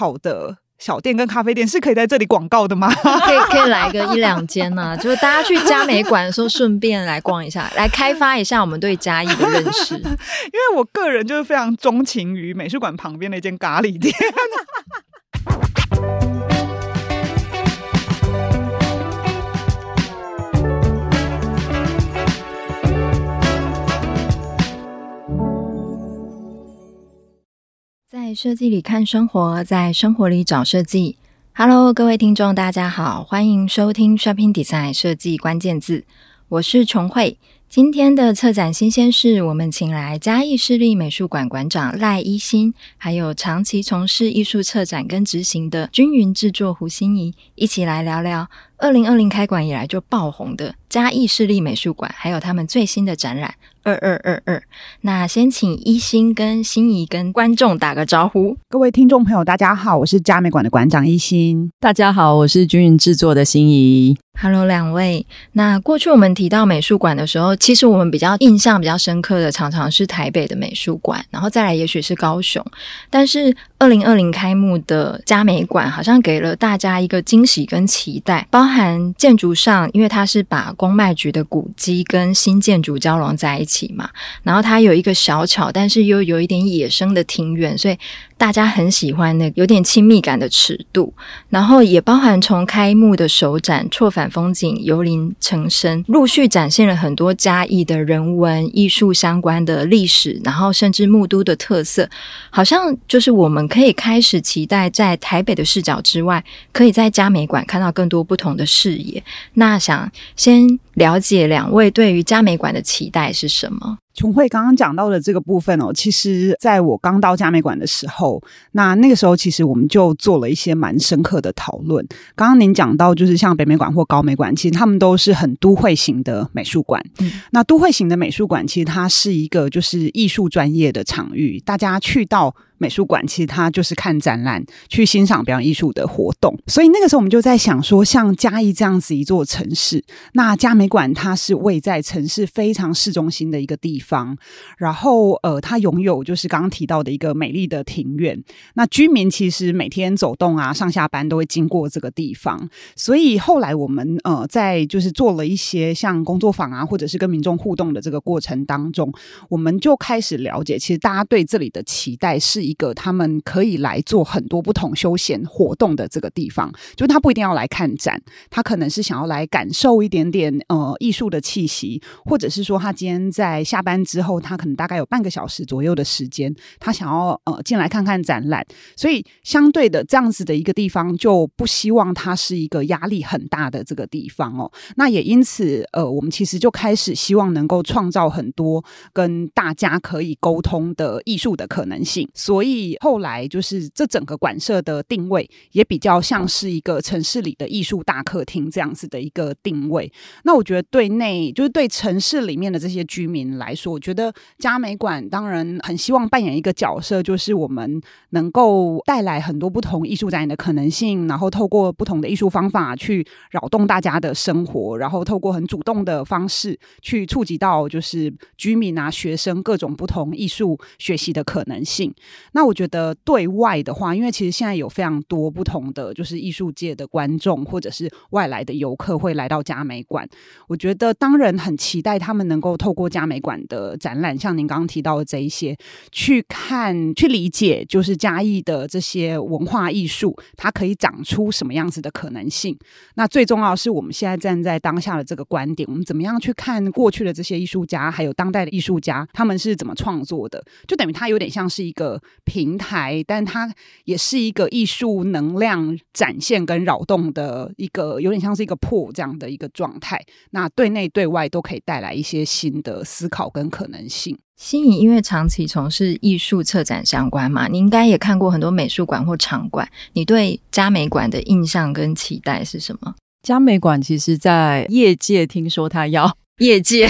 好的小店跟咖啡店是可以在这里广告的吗？可以可以来个一两间呢，就是大家去嘉美馆的时候顺便来逛一下，来开发一下我们对嘉义的认识。因为我个人就是非常钟情于美术馆旁边的一间咖喱店。在设计里看生活，在生活里找设计。Hello，各位听众，大家好，欢迎收听 Shopping Design 设计关键字。我是琼慧。今天的策展新鲜事，我们请来嘉义市立美术馆馆长赖一新，还有长期从事艺术策展跟执行的均匀制作胡心怡，一起来聊聊二零二零开馆以来就爆红的嘉义市立美术馆，还有他们最新的展览。二二二二，那先请一心跟心仪跟观众打个招呼。各位听众朋友，大家好，我是佳美馆的馆长一心。大家好，我是均匀制作的心仪。Hello，两位。那过去我们提到美术馆的时候，其实我们比较印象比较深刻的，常常是台北的美术馆，然后再来也许是高雄。但是二零二零开幕的嘉美馆，好像给了大家一个惊喜跟期待，包含建筑上，因为它是把公卖局的古迹跟新建筑交融在一起。嘛，然后它有一个小巧，但是又有一点野生的庭院，所以大家很喜欢那个有点亲密感的尺度。然后也包含从开幕的首展“错反风景，由林成生”，陆续展现了很多嘉义的人文艺术相关的历史，然后甚至木都的特色，好像就是我们可以开始期待，在台北的视角之外，可以在嘉美馆看到更多不同的视野。那想先。了解两位对于嘉美馆的期待是什么？琼慧刚刚讲到的这个部分哦，其实在我刚到嘉美馆的时候，那那个时候其实我们就做了一些蛮深刻的讨论。刚刚您讲到，就是像北美馆或高美馆，其实他们都是很都会型的美术馆。嗯，那都会型的美术馆，其实它是一个就是艺术专业的场域，大家去到。美术馆其实它就是看展览、去欣赏表演艺术的活动，所以那个时候我们就在想说，像嘉义这样子一座城市，那嘉美馆它是位在城市非常市中心的一个地方，然后呃，它拥有就是刚刚提到的一个美丽的庭院，那居民其实每天走动啊、上下班都会经过这个地方，所以后来我们呃在就是做了一些像工作坊啊，或者是跟民众互动的这个过程当中，我们就开始了解，其实大家对这里的期待是。一个他们可以来做很多不同休闲活动的这个地方，就他不一定要来看展，他可能是想要来感受一点点呃艺术的气息，或者是说他今天在下班之后，他可能大概有半个小时左右的时间，他想要呃进来看看展览，所以相对的这样子的一个地方，就不希望它是一个压力很大的这个地方哦。那也因此呃，我们其实就开始希望能够创造很多跟大家可以沟通的艺术的可能性，所。所以后来就是这整个馆舍的定位也比较像是一个城市里的艺术大客厅这样子的一个定位。那我觉得对内就是对城市里面的这些居民来说，我觉得嘉美馆当然很希望扮演一个角色，就是我们能够带来很多不同艺术展演的可能性，然后透过不同的艺术方法去扰动大家的生活，然后透过很主动的方式去触及到就是居民啊、学生各种不同艺术学习的可能性。那我觉得对外的话，因为其实现在有非常多不同的就是艺术界的观众或者是外来的游客会来到嘉美馆。我觉得当然很期待他们能够透过嘉美馆的展览，像您刚刚提到的这一些，去看、去理解，就是嘉义的这些文化艺术，它可以长出什么样子的可能性。那最重要是，我们现在站在当下的这个观点，我们怎么样去看过去的这些艺术家，还有当代的艺术家，他们是怎么创作的？就等于它有点像是一个。平台，但它也是一个艺术能量展现跟扰动的一个，有点像是一个破这样的一个状态。那对内对外都可以带来一些新的思考跟可能性。心怡因为长期从事艺术策展相关嘛，你应该也看过很多美术馆或场馆。你对嘉美馆的印象跟期待是什么？嘉美馆其实，在业界听说它要业界。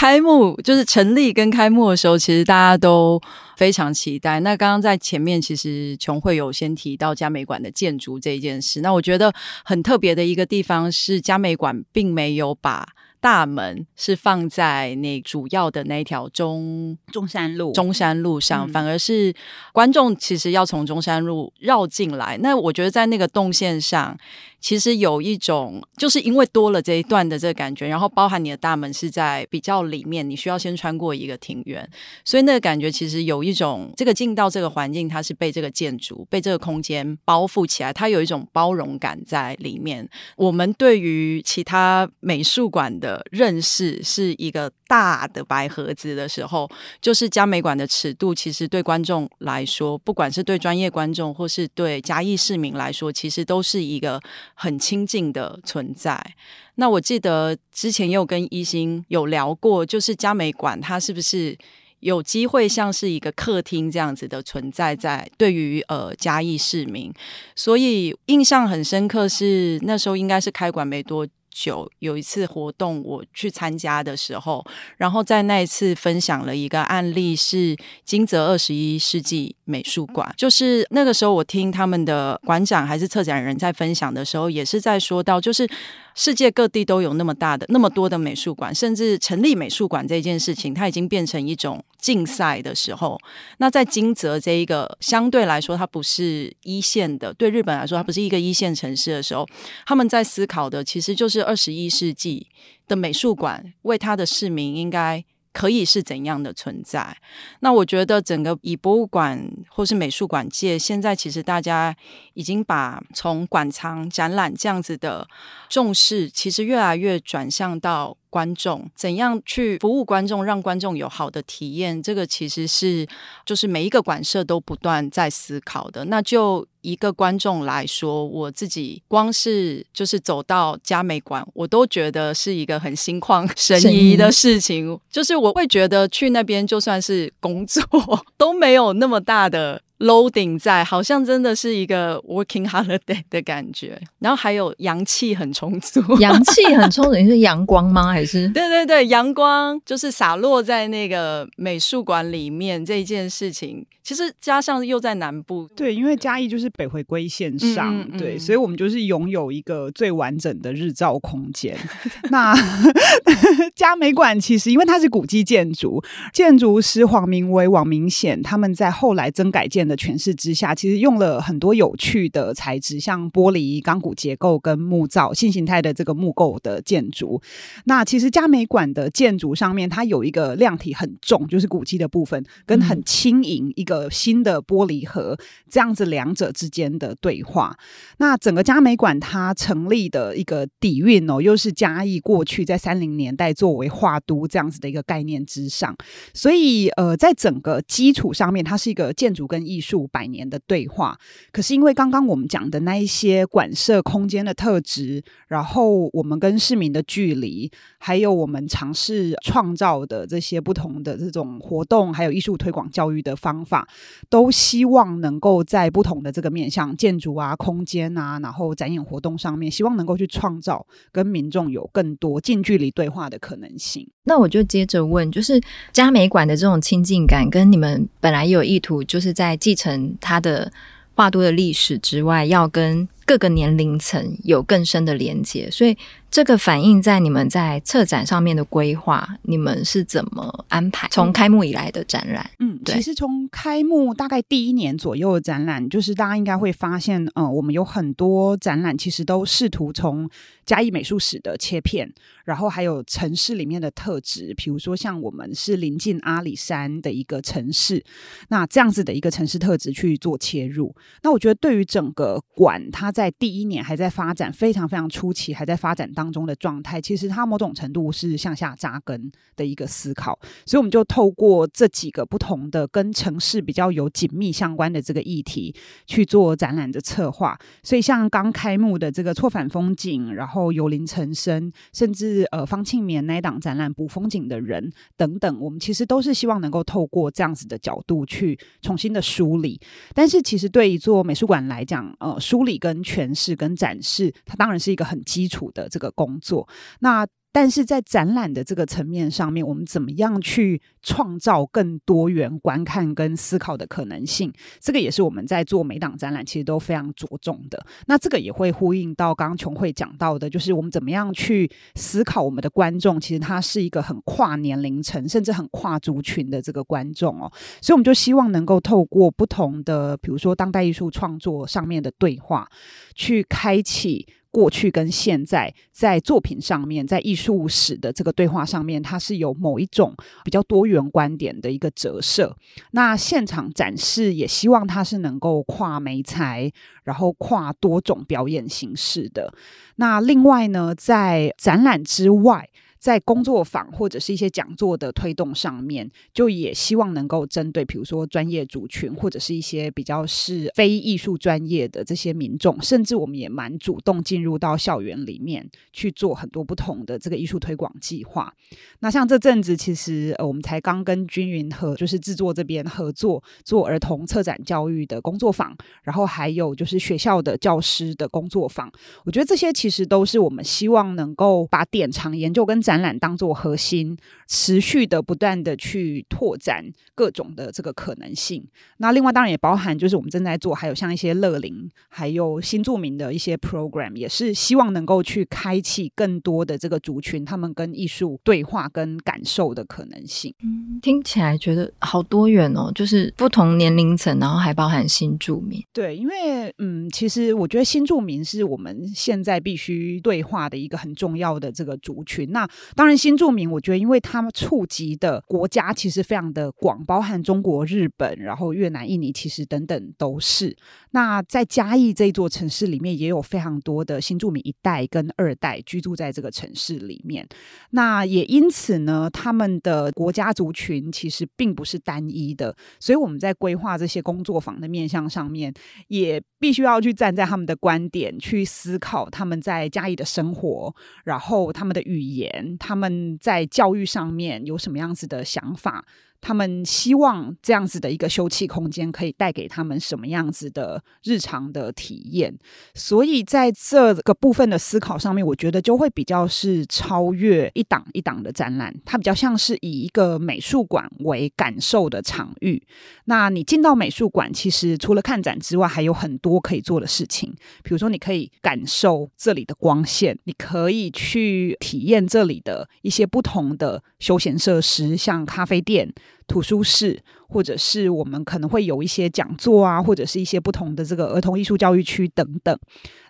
开幕就是成立跟开幕的时候，其实大家都非常期待。那刚刚在前面，其实琼慧有先提到嘉美馆的建筑这一件事。那我觉得很特别的一个地方是，嘉美馆并没有把大门是放在那主要的那条中中山路中山路上，嗯、反而是观众其实要从中山路绕进来。那我觉得在那个动线上，其实有一种就是因为多了这一段的这个感觉，然后包含你的大门是在比较里面，你需要先穿过一个庭院，所以那个感觉其实有一种这个进到这个环境，它是被这个建筑、被这个空间包覆起来，它有一种包容感在里面。我们对于其他美术馆的认识是一个大的白盒子的时候，就是嘉美馆的尺度，其实对观众来说，不管是对专业观众或是对嘉义市民来说，其实都是一个很亲近的存在。那我记得之前也有跟一心有聊过，就是嘉美馆它是不是有机会像是一个客厅这样子的存在在对于呃嘉义市民，所以印象很深刻是那时候应该是开馆没多九，有一次活动我去参加的时候，然后在那一次分享了一个案例是金泽二十一世纪美术馆，就是那个时候我听他们的馆长还是策展人在分享的时候，也是在说到就是。世界各地都有那么大的、那么多的美术馆，甚至成立美术馆这件事情，它已经变成一种竞赛的时候。那在金泽这一个相对来说，它不是一线的，对日本来说，它不是一个一线城市的时候，他们在思考的其实就是二十一世纪的美术馆为他的市民应该。可以是怎样的存在？那我觉得整个以博物馆或是美术馆界，现在其实大家已经把从馆藏展览这样子的重视，其实越来越转向到。观众怎样去服务观众，让观众有好的体验？这个其实是就是每一个馆舍都不断在思考的。那就一个观众来说，我自己光是就是走到佳美馆，我都觉得是一个很心旷神怡的 事情。就是我会觉得去那边就算是工作 都没有那么大的。Loading 在，好像真的是一个 working holiday 的感觉，然后还有阳气很充足，阳气很充足，你是阳光吗？还是？对对对，阳光就是洒落在那个美术馆里面这一件事情，其实加上又在南部，对，因为嘉义就是北回归线上，嗯嗯嗯对，所以我们就是拥有一个最完整的日照空间。那 嘉美馆其实因为它是古迹建筑，建筑师黄明威、王明显他们在后来增改建的诠释之下，其实用了很多有趣的材质，像玻璃、钢骨结构跟木造新形态的这个木构的建筑。那其实嘉美馆的建筑上面，它有一个量体很重，就是古迹的部分，跟很轻盈一个新的玻璃盒，这样子两者之间的对话。那整个嘉美馆它成立的一个底蕴哦，又是嘉义过去在三零年代作为画都这样子的一个概念之上，所以呃，在整个基础上面，它是一个建筑跟艺。术百年的对话，可是因为刚刚我们讲的那一些馆舍空间的特质，然后我们跟市民的距离，还有我们尝试创造的这些不同的这种活动，还有艺术推广教育的方法，都希望能够在不同的这个面向建筑啊、空间啊，然后展演活动上面，希望能够去创造跟民众有更多近距离对话的可能性。那我就接着问，就是嘉美馆的这种亲近感，跟你们本来有意图，就是在继承它的画都的历史之外，要跟各个年龄层有更深的连接，所以。这个反映在你们在策展上面的规划，你们是怎么安排？从开幕以来的展览，嗯，对，其实从开幕大概第一年左右的展览，就是大家应该会发现，呃，我们有很多展览其实都试图从嘉义美术史的切片，然后还有城市里面的特质，比如说像我们是临近阿里山的一个城市，那这样子的一个城市特质去做切入。那我觉得对于整个馆，它在在第一年还在发展，非常非常初期，还在发展当中的状态，其实它某种程度是向下扎根的一个思考，所以我们就透过这几个不同的跟城市比较有紧密相关的这个议题去做展览的策划。所以像刚开幕的这个错反风景，然后由林成生，甚至呃方庆棉那一档展览《补风景的人》等等，我们其实都是希望能够透过这样子的角度去重新的梳理。但是其实对一座美术馆来讲，呃，梳理跟诠释跟展示，它当然是一个很基础的这个。工作，那但是在展览的这个层面上面，我们怎么样去创造更多元观看跟思考的可能性？这个也是我们在做每档展览其实都非常着重的。那这个也会呼应到刚刚琼慧讲到的，就是我们怎么样去思考我们的观众，其实他是一个很跨年龄层，甚至很跨族群的这个观众哦。所以我们就希望能够透过不同的，比如说当代艺术创作上面的对话，去开启。过去跟现在在作品上面，在艺术史的这个对话上面，它是有某一种比较多元观点的一个折射。那现场展示也希望它是能够跨媒材，然后跨多种表演形式的。那另外呢，在展览之外。在工作坊或者是一些讲座的推动上面，就也希望能够针对，比如说专业族群，或者是一些比较是非艺术专业的这些民众，甚至我们也蛮主动进入到校园里面去做很多不同的这个艺术推广计划。那像这阵子，其实呃，我们才刚跟均匀和就是制作这边合作做儿童策展教育的工作坊，然后还有就是学校的教师的工作坊。我觉得这些其实都是我们希望能够把典藏研究跟览当做核心，持续的不断的去拓展各种的这个可能性。那另外当然也包含，就是我们正在做，还有像一些乐龄，还有新住民的一些 program，也是希望能够去开启更多的这个族群，他们跟艺术对话跟感受的可能性。嗯，听起来觉得好多元哦，就是不同年龄层，然后还包含新住民。对，因为嗯，其实我觉得新住民是我们现在必须对话的一个很重要的这个族群。那当然，新住民，我觉得，因为他们触及的国家其实非常的广，包含中国、日本，然后越南、印尼，其实等等都是。那在嘉义这座城市里面，也有非常多的新住民一代跟二代居住在这个城市里面。那也因此呢，他们的国家族群其实并不是单一的，所以我们在规划这些工作坊的面向上面，也必须要去站在他们的观点去思考他们在嘉义的生活，然后他们的语言，他们在教育上面有什么样子的想法。他们希望这样子的一个休憩空间可以带给他们什么样子的日常的体验？所以在这个部分的思考上面，我觉得就会比较是超越一档一档的展览，它比较像是以一个美术馆为感受的场域。那你进到美术馆，其实除了看展之外，还有很多可以做的事情，比如说你可以感受这里的光线，你可以去体验这里的一些不同的休闲设施，像咖啡店。图书室。或者是我们可能会有一些讲座啊，或者是一些不同的这个儿童艺术教育区等等。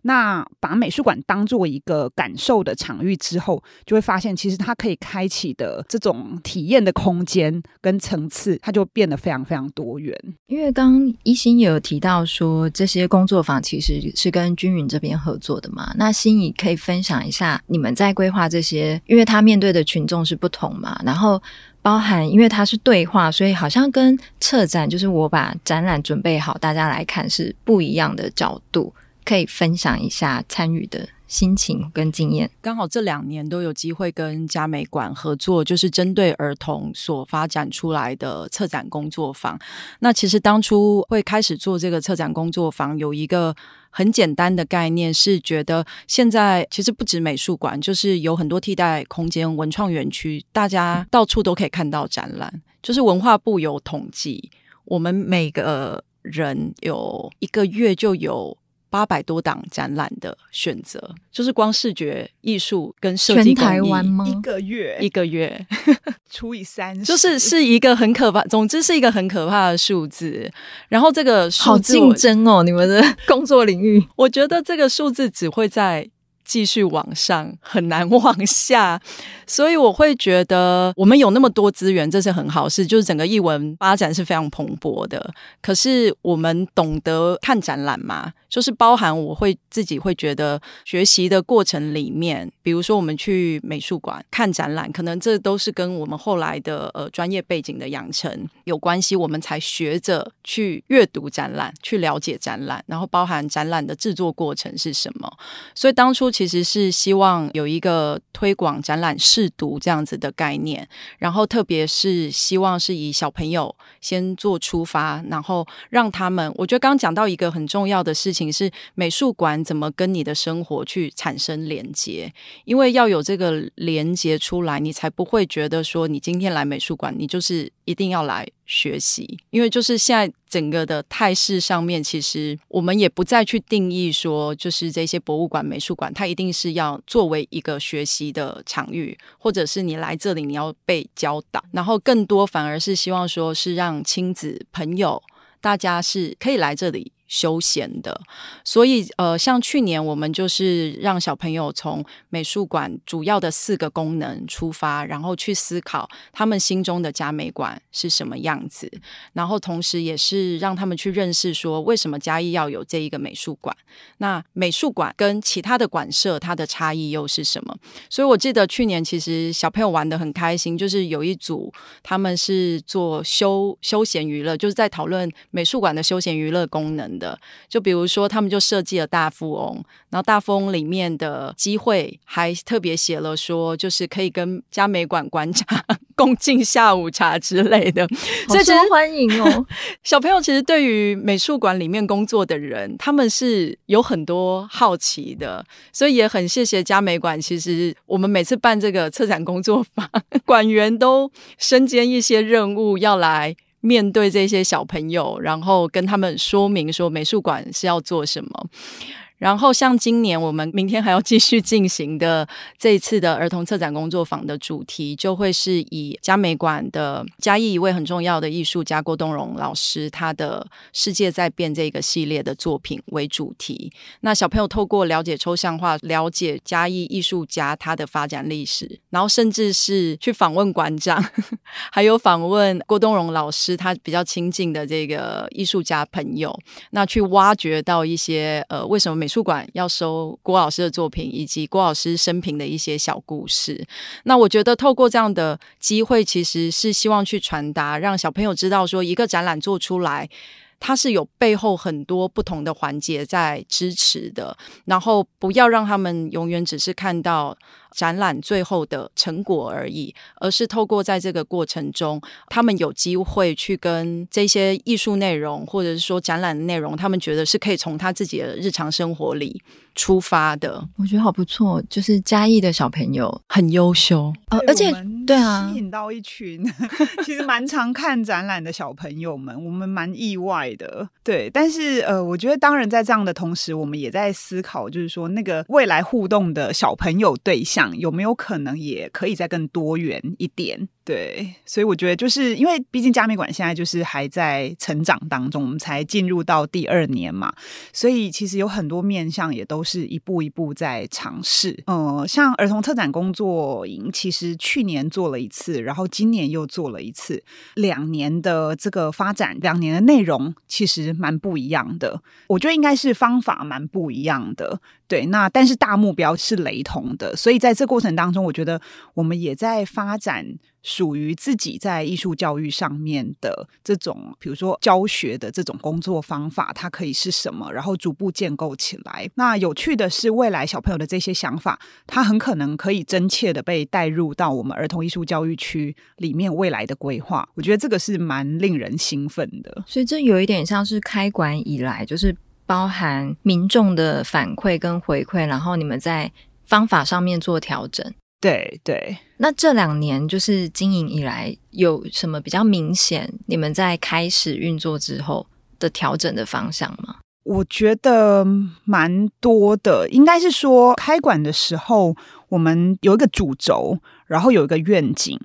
那把美术馆当做一个感受的场域之后，就会发现其实它可以开启的这种体验的空间跟层次，它就变得非常非常多元。因为刚一心也有提到说，这些工作坊其实是跟均匀这边合作的嘛。那心怡可以分享一下你们在规划这些，因为他面对的群众是不同嘛，然后包含因为它是对话，所以好像跟策展就是我把展览准备好，大家来看是不一样的角度，可以分享一下参与的心情跟经验。刚好这两年都有机会跟嘉美馆合作，就是针对儿童所发展出来的策展工作坊。那其实当初会开始做这个策展工作坊，有一个很简单的概念，是觉得现在其实不止美术馆，就是有很多替代空间、文创园区，大家到处都可以看到展览。就是文化部有统计，我们每个人有一个月就有八百多档展览的选择，就是光视觉艺术跟设计，全台湾吗？一个月一个月 除以三，就是是一个很可怕，总之是一个很可怕的数字。然后这个数字好竞争哦，你们的工作领域，我觉得这个数字只会在。继续往上，很难往下，所以我会觉得我们有那么多资源，这是很好事。就是整个艺文发展是非常蓬勃的。可是我们懂得看展览吗？就是包含我会自己会觉得学习的过程里面，比如说我们去美术馆看展览，可能这都是跟我们后来的呃专业背景的养成有关系，我们才学着去阅读展览，去了解展览，然后包含展览的制作过程是什么。所以当初。其实是希望有一个推广展览试读这样子的概念，然后特别是希望是以小朋友先做出发，然后让他们，我觉得刚刚讲到一个很重要的事情是美术馆怎么跟你的生活去产生连接，因为要有这个连接出来，你才不会觉得说你今天来美术馆，你就是一定要来。学习，因为就是现在整个的态势上面，其实我们也不再去定义说，就是这些博物馆、美术馆，它一定是要作为一个学习的场域，或者是你来这里你要被教导，然后更多反而是希望说是让亲子朋友大家是可以来这里。休闲的，所以呃，像去年我们就是让小朋友从美术馆主要的四个功能出发，然后去思考他们心中的嘉美馆是什么样子，然后同时也是让他们去认识说为什么嘉义要有这一个美术馆，那美术馆跟其他的馆舍它的差异又是什么？所以我记得去年其实小朋友玩得很开心，就是有一组他们是做休休闲娱乐，就是在讨论美术馆的休闲娱乐功能。的，就比如说，他们就设计了大富翁，然后大富翁里面的机会还特别写了说，就是可以跟嘉美馆馆长 共进下午茶之类的，所以受欢迎哦。小朋友其实对于美术馆里面工作的人，他们是有很多好奇的，所以也很谢谢嘉美馆。其实我们每次办这个策展工作坊，馆员都身兼一些任务要来。面对这些小朋友，然后跟他们说明说美术馆是要做什么。然后，像今年我们明天还要继续进行的这一次的儿童策展工作坊的主题，就会是以嘉美馆的嘉义一位很重要的艺术家郭东荣老师他的《世界在变》这个系列的作品为主题。那小朋友透过了解抽象画，了解嘉义艺术家他的发展历史，然后甚至是去访问馆长，还有访问郭东荣老师他比较亲近的这个艺术家朋友，那去挖掘到一些呃为什么美美术馆要收郭老师的作品，以及郭老师生平的一些小故事。那我觉得透过这样的机会，其实是希望去传达，让小朋友知道说，一个展览做出来，它是有背后很多不同的环节在支持的。然后不要让他们永远只是看到。展览最后的成果而已，而是透过在这个过程中，他们有机会去跟这些艺术内容，或者是说展览的内容，他们觉得是可以从他自己的日常生活里出发的。我觉得好不错，就是嘉义的小朋友很优秀，呃，而且对啊，吸引到一群 其实蛮常看展览的小朋友们，我们蛮意外的。对，但是呃，我觉得当然在这样的同时，我们也在思考，就是说那个未来互动的小朋友对象。有没有可能也可以再更多元一点？对，所以我觉得就是因为毕竟加密馆现在就是还在成长当中，我们才进入到第二年嘛，所以其实有很多面向也都是一步一步在尝试。呃，像儿童特展工作营，其实去年做了一次，然后今年又做了一次，两年的这个发展，两年的内容其实蛮不一样的。我觉得应该是方法蛮不一样的，对。那但是大目标是雷同的，所以在这过程当中，我觉得我们也在发展。属于自己在艺术教育上面的这种，比如说教学的这种工作方法，它可以是什么？然后逐步建构起来。那有趣的是，未来小朋友的这些想法，它很可能可以真切的被带入到我们儿童艺术教育区里面未来的规划。我觉得这个是蛮令人兴奋的。所以这有一点像是开馆以来，就是包含民众的反馈跟回馈，然后你们在方法上面做调整。对对，那这两年就是经营以来有什么比较明显？你们在开始运作之后的调整的方向吗？我觉得蛮多的，应该是说开馆的时候，我们有一个主轴，然后有一个愿景。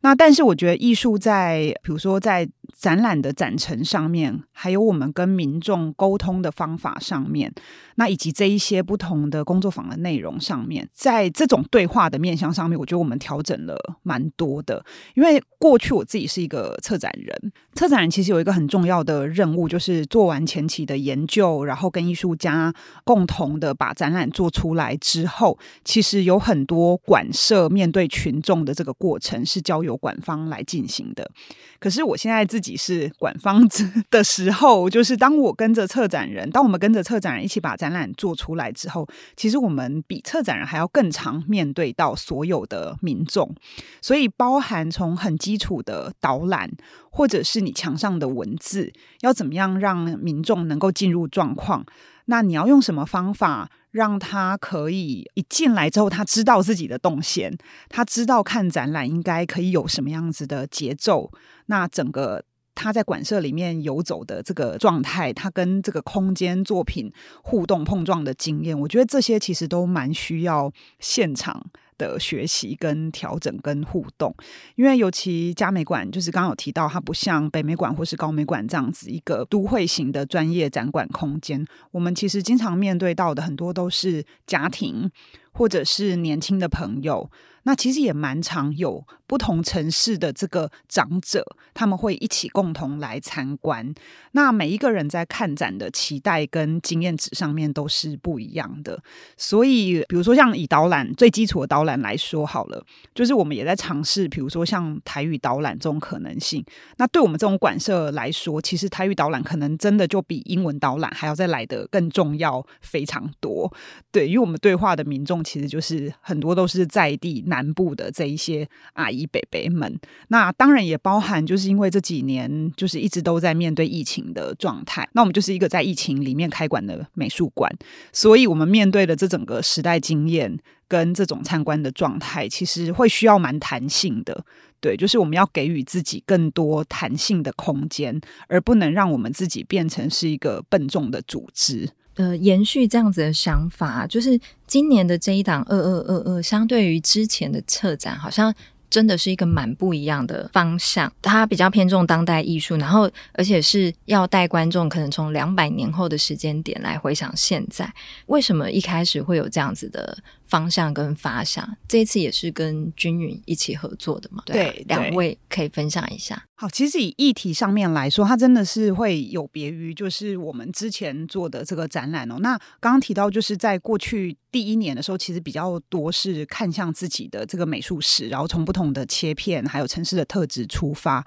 那但是我觉得艺术在，比如说在展览的展陈上面，还有我们跟民众沟通的方法上面，那以及这一些不同的工作坊的内容上面，在这种对话的面向上面，我觉得我们调整了蛮多的。因为过去我自己是一个策展人，策展人其实有一个很重要的任务，就是做完前期的研究，然后跟艺术家共同的把展览做出来之后，其实有很多馆舍面对群众的这个过程是交由馆方来进行的。可是我现在自自。己是馆方子的时候，就是当我跟着策展人，当我们跟着策展人一起把展览做出来之后，其实我们比策展人还要更常面对到所有的民众，所以包含从很基础的导览，或者是你墙上的文字，要怎么样让民众能够进入状况，那你要用什么方法？让他可以一进来之后，他知道自己的动线，他知道看展览应该可以有什么样子的节奏。那整个他在馆舍里面游走的这个状态，他跟这个空间作品互动碰撞的经验，我觉得这些其实都蛮需要现场的学习跟调整跟互动，因为尤其嘉美馆，就是刚刚有提到，它不像北美馆或是高美馆这样子一个都会型的专业展馆空间。我们其实经常面对到的很多都是家庭或者是年轻的朋友。那其实也蛮常有不同城市的这个长者，他们会一起共同来参观。那每一个人在看展的期待跟经验值上面都是不一样的。所以，比如说像以导览最基础的导览来说好了，就是我们也在尝试，比如说像台语导览这种可能性。那对我们这种馆舍来说，其实台语导览可能真的就比英文导览还要再来得更重要非常多。对，因为我们对话的民众其实就是很多都是在地南部的这一些阿姨一北北们，那当然也包含，就是因为这几年就是一直都在面对疫情的状态，那我们就是一个在疫情里面开馆的美术馆，所以我们面对的这整个时代经验跟这种参观的状态，其实会需要蛮弹性的，对，就是我们要给予自己更多弹性的空间，而不能让我们自己变成是一个笨重的组织。呃，延续这样子的想法，就是今年的这一档二二二二，相对于之前的策展，好像真的是一个蛮不一样的方向。它比较偏重当代艺术，然后而且是要带观众可能从两百年后的时间点来回想现在，为什么一开始会有这样子的方向跟发想？这一次也是跟均匀一起合作的嘛？对啊，对，两位可以分享一下。好，其实以议题上面来说，它真的是会有别于就是我们之前做的这个展览哦。那刚刚提到，就是在过去第一年的时候，其实比较多是看向自己的这个美术史，然后从不同的切片还有城市的特质出发。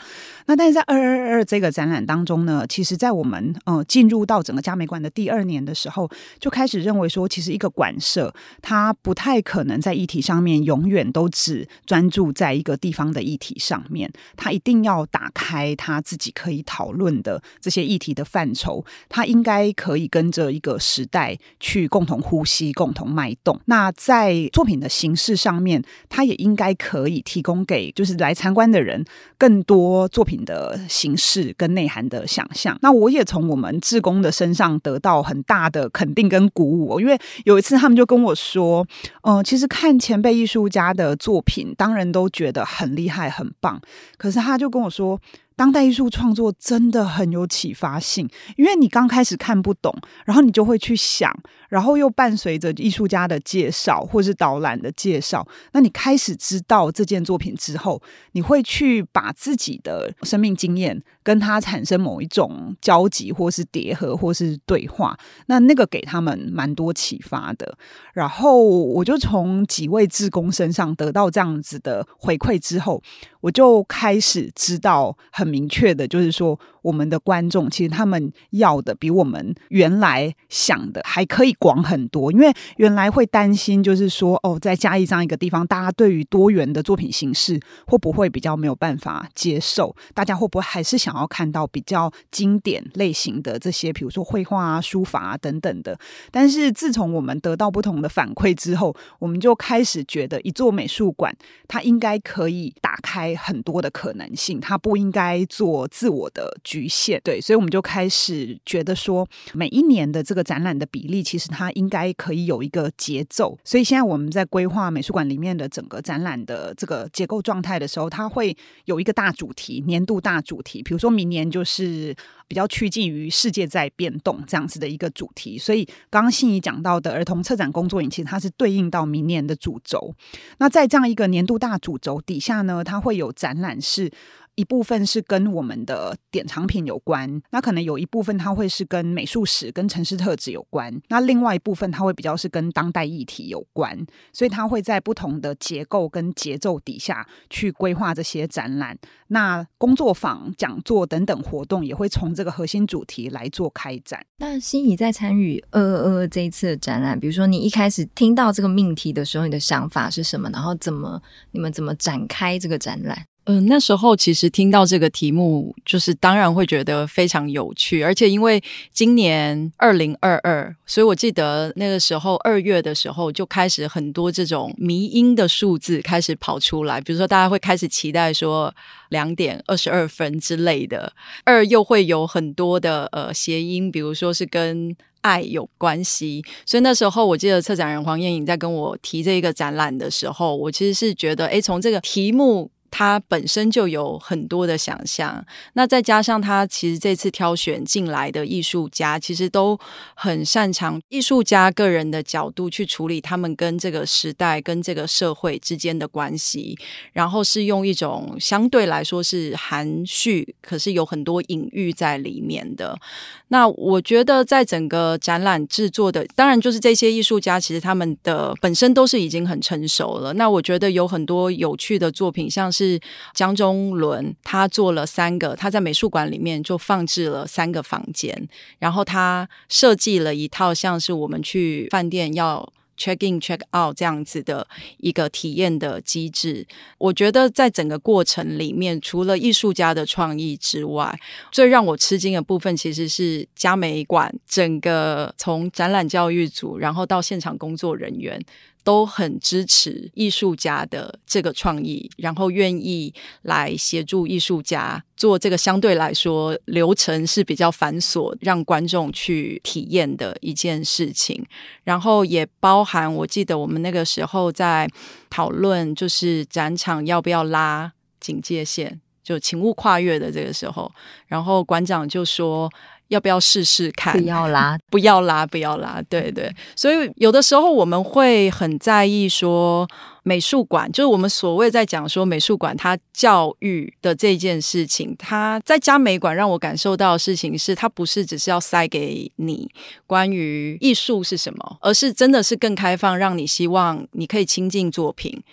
那但是在二二二这个展览当中呢，其实在我们呃进入到整个嘉美馆的第二年的时候，就开始认为说，其实一个馆舍它不不太可能在议题上面永远都只专注在一个地方的议题上面，他一定要打。开他自己可以讨论的这些议题的范畴，他应该可以跟着一个时代去共同呼吸、共同脉动。那在作品的形式上面，他也应该可以提供给就是来参观的人更多作品的形式跟内涵的想象。那我也从我们志工的身上得到很大的肯定跟鼓舞，因为有一次他们就跟我说：“、呃，其实看前辈艺术家的作品，当然都觉得很厉害、很棒，可是他就跟我说。”当代艺术创作真的很有启发性，因为你刚开始看不懂，然后你就会去想，然后又伴随着艺术家的介绍或是导览的介绍，那你开始知道这件作品之后，你会去把自己的生命经验跟他产生某一种交集，或是叠合，或是对话，那那个给他们蛮多启发的。然后我就从几位志工身上得到这样子的回馈之后，我就开始知道很明确的，就是说。我们的观众其实他们要的比我们原来想的还可以广很多，因为原来会担心，就是说哦，在嘉义这样一个地方，大家对于多元的作品形式会不会比较没有办法接受？大家会不会还是想要看到比较经典类型的这些，比如说绘画啊、书法啊等等的？但是自从我们得到不同的反馈之后，我们就开始觉得，一座美术馆它应该可以打开很多的可能性，它不应该做自我的。局限。对，所以我们就开始觉得说，每一年的这个展览的比例，其实它应该可以有一个节奏。所以现在我们在规划美术馆里面的整个展览的这个结构状态的时候，它会有一个大主题，年度大主题。比如说明年就是比较趋近于世界在变动这样子的一个主题。所以刚刚信怡讲到的儿童策展工作营，其实它是对应到明年的主轴。那在这样一个年度大主轴底下呢，它会有展览是一部分是跟我们的典藏品有关，那可能有一部分它会是跟美术史、跟城市特质有关，那另外一部分它会比较是跟当代议题有关，所以它会在不同的结构跟节奏底下去规划这些展览。那工作坊、讲座等等活动也会从这个核心主题来做开展。那心仪在参与二二二这一次的展览，比如说你一开始听到这个命题的时候，你的想法是什么？然后怎么你们怎么展开这个展览？嗯、那时候其实听到这个题目，就是当然会觉得非常有趣，而且因为今年二零二二，所以我记得那个时候二月的时候就开始很多这种迷因的数字开始跑出来，比如说大家会开始期待说两点二十二分之类的，二又会有很多的呃谐音，比如说是跟爱有关系，所以那时候我记得策展人黄燕颖在跟我提这一个展览的时候，我其实是觉得，哎，从这个题目。他本身就有很多的想象，那再加上他其实这次挑选进来的艺术家，其实都很擅长艺术家个人的角度去处理他们跟这个时代、跟这个社会之间的关系，然后是用一种相对来说是含蓄，可是有很多隐喻在里面的。那我觉得在整个展览制作的，当然就是这些艺术家，其实他们的本身都是已经很成熟了。那我觉得有很多有趣的作品，像是。是江中伦，他做了三个，他在美术馆里面就放置了三个房间，然后他设计了一套像是我们去饭店要 check in check out 这样子的一个体验的机制。我觉得在整个过程里面，除了艺术家的创意之外，最让我吃惊的部分其实是嘉美馆整个从展览教育组，然后到现场工作人员。都很支持艺术家的这个创意，然后愿意来协助艺术家做这个相对来说流程是比较繁琐，让观众去体验的一件事情。然后也包含，我记得我们那个时候在讨论，就是展场要不要拉警戒线，就请勿跨越的这个时候，然后馆长就说。要不要试试看？不要拉，不要拉，不要拉。对对，所以有的时候我们会很在意说，美术馆就是我们所谓在讲说美术馆它教育的这件事情。它在嘉美馆让我感受到的事情是，它不是只是要塞给你关于艺术是什么，而是真的是更开放，让你希望你可以亲近作品。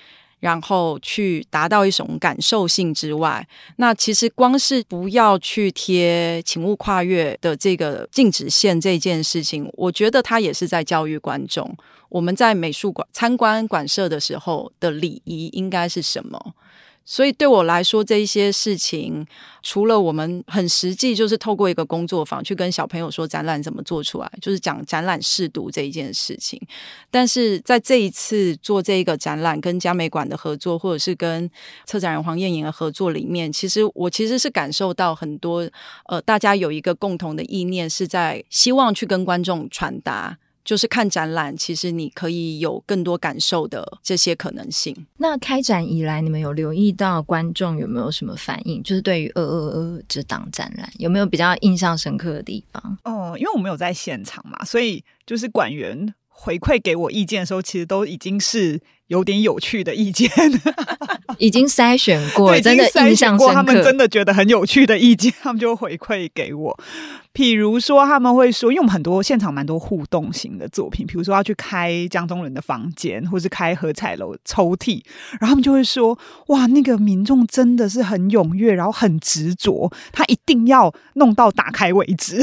然后去达到一种感受性之外，那其实光是不要去贴“请勿跨越”的这个禁止线这件事情，我觉得它也是在教育观众，我们在美术馆参观馆舍的时候的礼仪应该是什么。所以对我来说，这一些事情，除了我们很实际，就是透过一个工作坊去跟小朋友说展览怎么做出来，就是讲展览试读这一件事情。但是在这一次做这一个展览，跟嘉美馆的合作，或者是跟策展人黄燕莹的合作里面，其实我其实是感受到很多，呃，大家有一个共同的意念，是在希望去跟观众传达。就是看展览，其实你可以有更多感受的这些可能性。那开展以来，你们有留意到观众有没有什么反应？就是对于二二二这档展览，有没有比较印象深刻的地方？哦，因为我们有在现场嘛，所以就是馆员回馈给我意见的时候，其实都已经是有点有趣的意见，已经筛选过，真的印象过。他们真的觉得很有趣的意见，他们就回馈给我。比如说，他们会说，因为我们很多现场蛮多互动型的作品，比如说要去开江中人的房间，或是开何彩楼抽屉，然后他们就会说：“哇，那个民众真的是很踊跃，然后很执着，他一定要弄到打开为止。”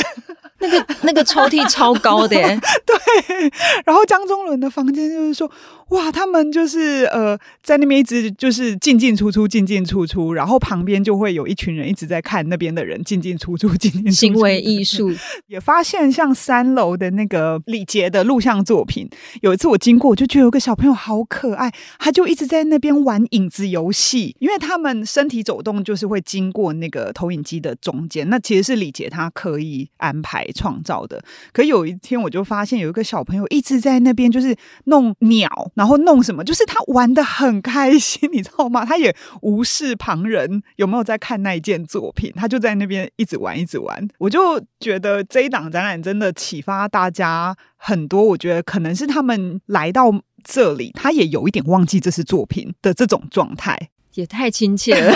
那个 那个抽屉超高的耶，对。然后江中伦的房间就是说：“哇，他们就是呃，在那边一直就是进进出出，进进出出，然后旁边就会有一群人一直在看那边的人进进出出，进进出出。”行为艺术 也发现，像三楼的那个李杰的录像作品，有一次我经过，我就觉得有个小朋友好可爱，他就一直在那边玩影子游戏，因为他们身体走动就是会经过那个投影机的中间，那其实是李杰他刻意安排创造的。可有一天我就发现有一个小朋友一直在那边就是弄鸟，然后弄什么，就是他玩的很开心，你知道吗？他也无视旁人有没有在看那一件作品，他就在那边一直玩，一直玩，我就。觉得这一档展览真的启发大家很多，我觉得可能是他们来到这里，他也有一点忘记这是作品的这种状态。也太亲切了，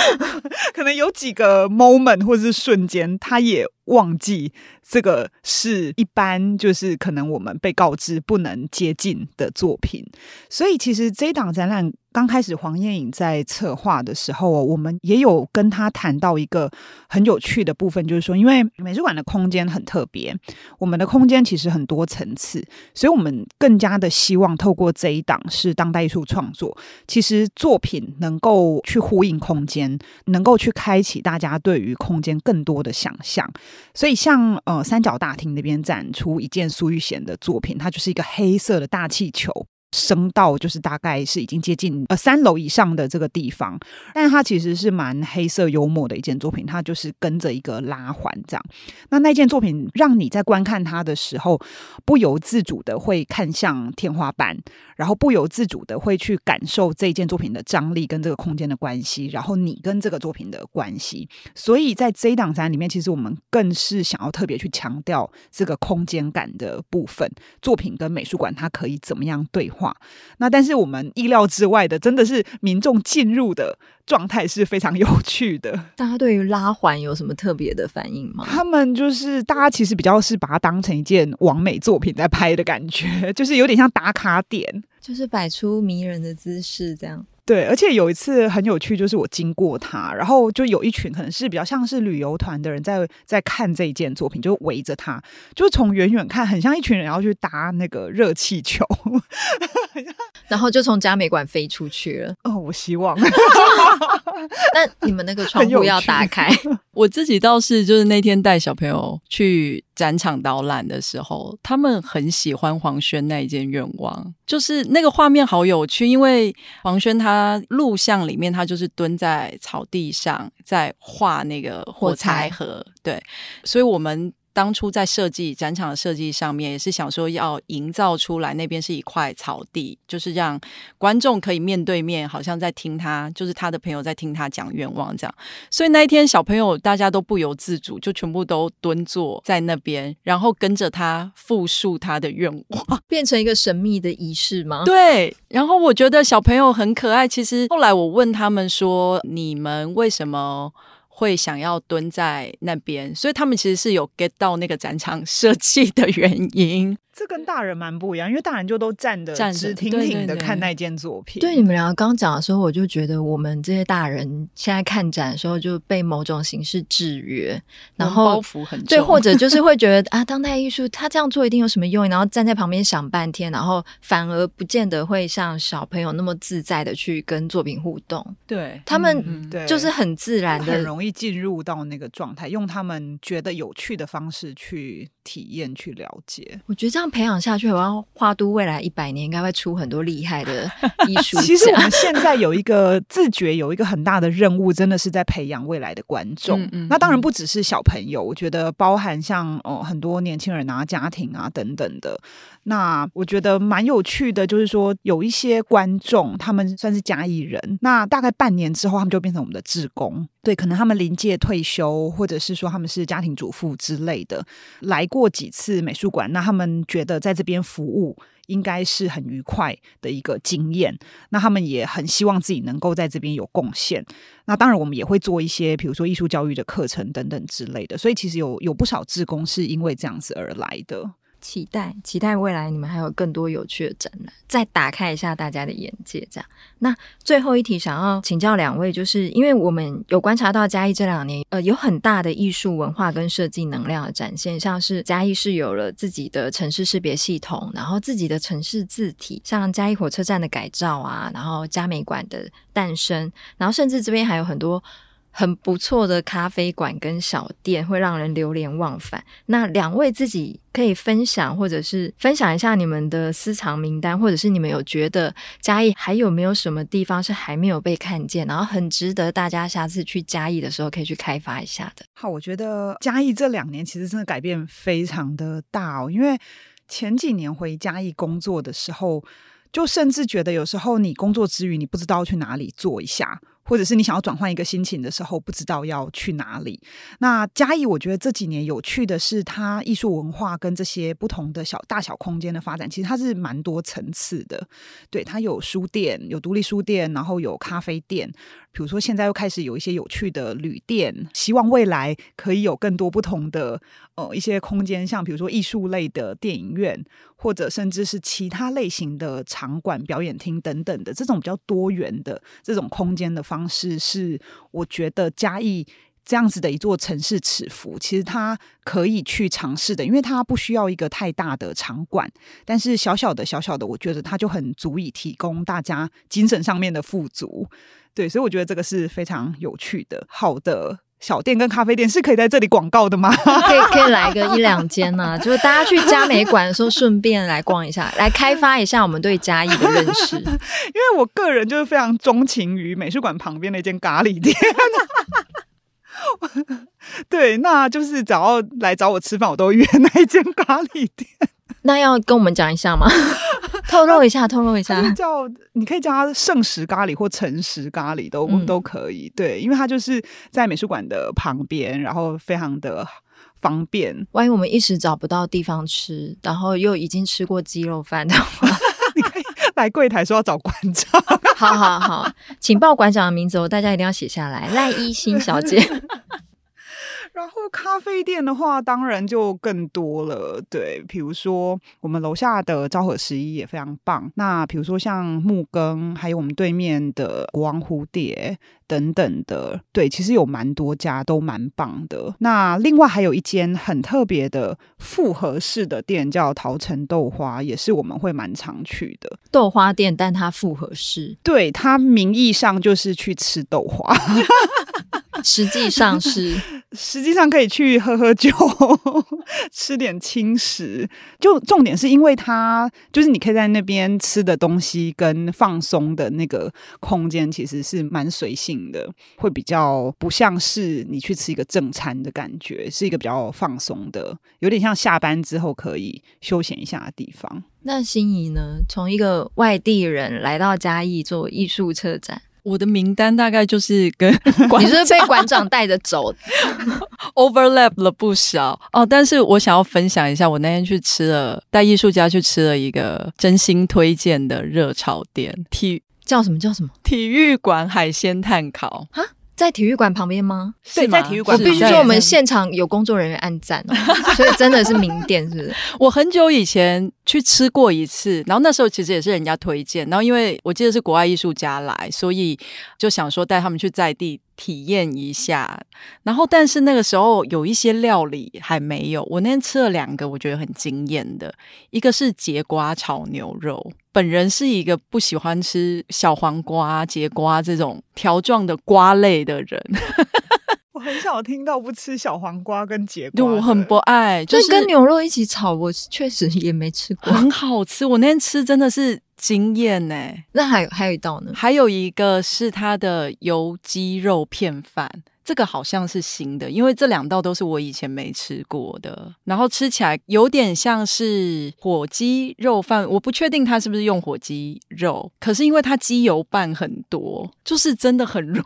可能有几个 moment 或者是瞬间，他也忘记这个是一般，就是可能我们被告知不能接近的作品。所以，其实这一档展览刚开始黄艳颖在策划的时候，我们也有跟他谈到一个很有趣的部分，就是说，因为美术馆的空间很特别，我们的空间其实很多层次，所以我们更加的希望透过这一档是当代艺术创作，其实作品。能够去呼应空间，能够去开启大家对于空间更多的想象。所以像，呃三角大厅那边展出一件苏玉贤的作品，它就是一个黑色的大气球。升到就是大概是已经接近呃三楼以上的这个地方，但是它其实是蛮黑色幽默的一件作品，它就是跟着一个拉环这样。那那件作品让你在观看它的时候，不由自主的会看向天花板，然后不由自主的会去感受这件作品的张力跟这个空间的关系，然后你跟这个作品的关系。所以在这一档展里面，其实我们更是想要特别去强调这个空间感的部分，作品跟美术馆它可以怎么样对话。那但是我们意料之外的，真的是民众进入的状态是非常有趣的。大家对于拉环有什么特别的反应吗？他们就是大家其实比较是把它当成一件完美作品在拍的感觉，就是有点像打卡点，就是摆出迷人的姿势这样。对，而且有一次很有趣，就是我经过它，然后就有一群可能是比较像是旅游团的人在在看这一件作品，就围着它，就从远远看，很像一群人要去搭那个热气球，然后就从嘉美馆飞出去了。哦，我希望。那你们那个窗户要打开？我自己倒是就是那天带小朋友去展场导览的时候，他们很喜欢黄轩那一件愿望，就是那个画面好有趣，因为黄轩他。他录像里面，他就是蹲在草地上，在画那个火柴盒。对，所以我们。当初在设计展场的设计上面，也是想说要营造出来那边是一块草地，就是让观众可以面对面，好像在听他，就是他的朋友在听他讲愿望这样。所以那一天小朋友大家都不由自主，就全部都蹲坐在那边，然后跟着他复述他的愿望，变成一个神秘的仪式吗？对。然后我觉得小朋友很可爱。其实后来我问他们说：“你们为什么？”会想要蹲在那边，所以他们其实是有 get 到那个展场设计的原因。这跟大人蛮不一样，因为大人就都站着直挺挺的看那件作品。对，对，对，对，你们两个刚讲的时候，我就觉得我们这些大人现在看展的时候就被某种形式制约，然后包袱很重。对，或者 就是会觉得啊，当代艺术他这样做一定有什么用，然后站在旁边想半天，然后反而不见得会像小朋友那么自在的去跟作品互动。对，他们就是很自然的，很容易进入到那个状态，用他们觉得有趣的方式去体验、去了解。我觉得这样。培养下去，好像花都未来一百年应该会出很多厉害的艺术家。其实我们现在有一个自觉，有一个很大的任务，真的是在培养未来的观众。嗯嗯、那当然不只是小朋友，我觉得包含像哦很多年轻人啊、家庭啊等等的。那我觉得蛮有趣的，就是说有一些观众，他们算是嘉义人，那大概半年之后，他们就变成我们的志工。对，可能他们临届退休，或者是说他们是家庭主妇之类的，来过几次美术馆，那他们觉得在这边服务应该是很愉快的一个经验。那他们也很希望自己能够在这边有贡献。那当然，我们也会做一些，比如说艺术教育的课程等等之类的。所以其实有有不少志工是因为这样子而来的。期待期待未来你们还有更多有趣的展览，再打开一下大家的眼界。这样，那最后一题想要请教两位，就是因为我们有观察到嘉义这两年，呃，有很大的艺术文化跟设计能量的展现，像是嘉义是有了自己的城市识别系统，然后自己的城市字体，像嘉义火车站的改造啊，然后嘉美馆的诞生，然后甚至这边还有很多。很不错的咖啡馆跟小店，会让人流连忘返。那两位自己可以分享，或者是分享一下你们的私藏名单，或者是你们有觉得嘉义还有没有什么地方是还没有被看见，然后很值得大家下次去嘉义的时候可以去开发一下的。好，我觉得嘉义这两年其实真的改变非常的大哦，因为前几年回嘉义工作的时候，就甚至觉得有时候你工作之余，你不知道去哪里坐一下。或者是你想要转换一个心情的时候，不知道要去哪里。那嘉义，我觉得这几年有趣的是，它艺术文化跟这些不同的小大小空间的发展，其实它是蛮多层次的。对，它有书店，有独立书店，然后有咖啡店。比如说，现在又开始有一些有趣的旅店，希望未来可以有更多不同的呃一些空间，像比如说艺术类的电影院，或者甚至是其他类型的场馆、表演厅等等的这种比较多元的这种空间的方式，是我觉得嘉义这样子的一座城市尺幅，其实它可以去尝试的，因为它不需要一个太大的场馆，但是小小的、小小的，我觉得它就很足以提供大家精神上面的富足。对，所以我觉得这个是非常有趣的。好的小店跟咖啡店是可以在这里广告的吗？可以，可以来个一两间呢、啊，就是大家去嘉美馆的时候顺便来逛一下，来开发一下我们对嘉义的认识。因为我个人就是非常钟情于美术馆旁边那间咖喱店。对，那就是只要来找我吃饭，我都约 那一间咖喱店。那要跟我们讲一下吗？透露一下，透露一下。叫你可以叫它圣食咖喱或诚食咖喱都、嗯、都可以。对，因为它就是在美术馆的旁边，然后非常的方便。万一我们一时找不到地方吃，然后又已经吃过鸡肉饭的话，来柜台说要找馆长。好好好，请报馆长的名字哦，大家一定要写下来。赖一新小姐。然后咖啡店的话，当然就更多了。对，比如说我们楼下的昭和十一也非常棒。那比如说像木更，还有我们对面的国王蝴蝶等等的，对，其实有蛮多家都蛮棒的。那另外还有一间很特别的复合式的店，叫桃城豆花，也是我们会蛮常去的豆花店，但它复合式，对，它名义上就是去吃豆花。实际上是，实际上可以去喝喝酒，吃点轻食。就重点是因为它，就是你可以在那边吃的东西跟放松的那个空间，其实是蛮随性的，会比较不像是你去吃一个正餐的感觉，是一个比较放松的，有点像下班之后可以休闲一下的地方。那心仪呢？从一个外地人来到嘉义做艺术策展。我的名单大概就是跟 你是被馆长带着走，overlap 了不少哦。但是我想要分享一下，我那天去吃了带艺术家去吃了一个真心推荐的热炒店，体叫什么叫什么？体育馆海鲜炭烤啊。在体育馆旁边吗？对，在体育馆。我必须说，我们现场有工作人员按赞哦，所以真的是名店，是不是？我很久以前去吃过一次，然后那时候其实也是人家推荐，然后因为我记得是国外艺术家来，所以就想说带他们去在地。体验一下，然后但是那个时候有一些料理还没有。我那天吃了两个，我觉得很惊艳的，一个是节瓜炒牛肉。本人是一个不喜欢吃小黄瓜、节瓜这种条状的瓜类的人。我很少听到不吃小黄瓜跟节瓜，对，我很不爱，就是跟牛肉一起炒，我确实也没吃过，很好吃。我那天吃真的是。惊艳呢、欸！那还有还有一道呢？还有一个是它的油鸡肉片饭，这个好像是新的，因为这两道都是我以前没吃过的。然后吃起来有点像是火鸡肉饭，我不确定它是不是用火鸡肉，可是因为它鸡油拌很多，就是真的很入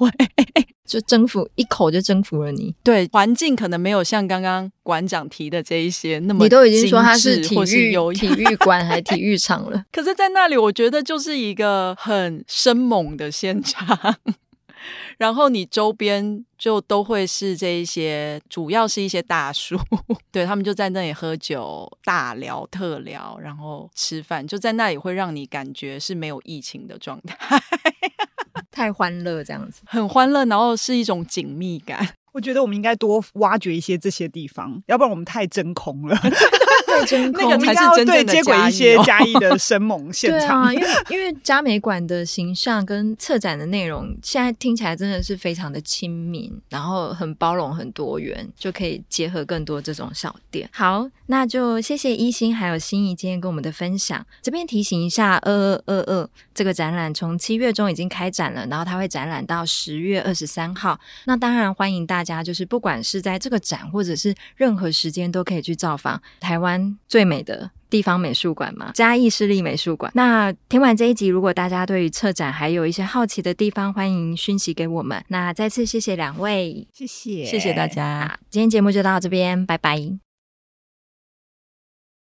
味。就征服一口就征服了你，对，环境可能没有像刚刚馆长提的这一些那么，你都已经说他是体育 体育馆还体育场了，可是，在那里我觉得就是一个很生猛的现场，然后你周边就都会是这一些，主要是一些大叔，对，他们就在那里喝酒、大聊特聊，然后吃饭，就在那里会让你感觉是没有疫情的状态。太欢乐，这样子。很欢乐，然后是一种紧密感。我觉得我们应该多挖掘一些这些地方，要不然我们太真空了。真空那个才是真正的接轨一些嘉义的生猛 现场。对啊，因为因为嘉美馆的形象跟策展的内容，现在听起来真的是非常的亲民，然后很包容、很多元，就可以结合更多这种小店。好，那就谢谢一心还有心怡今天跟我们的分享。这边提醒一下，二二二二这个展览从七月中已经开展了，然后它会展览到十月二十三号。那当然欢迎大家，就是不管是在这个展或者是任何时间，都可以去造访台湾。最美的地方美术馆嘛，嘉义市立美术馆。那听完这一集，如果大家对于策展还有一些好奇的地方，欢迎讯息给我们。那再次谢谢两位，谢谢，谢谢大家。今天节目就到这边，拜拜。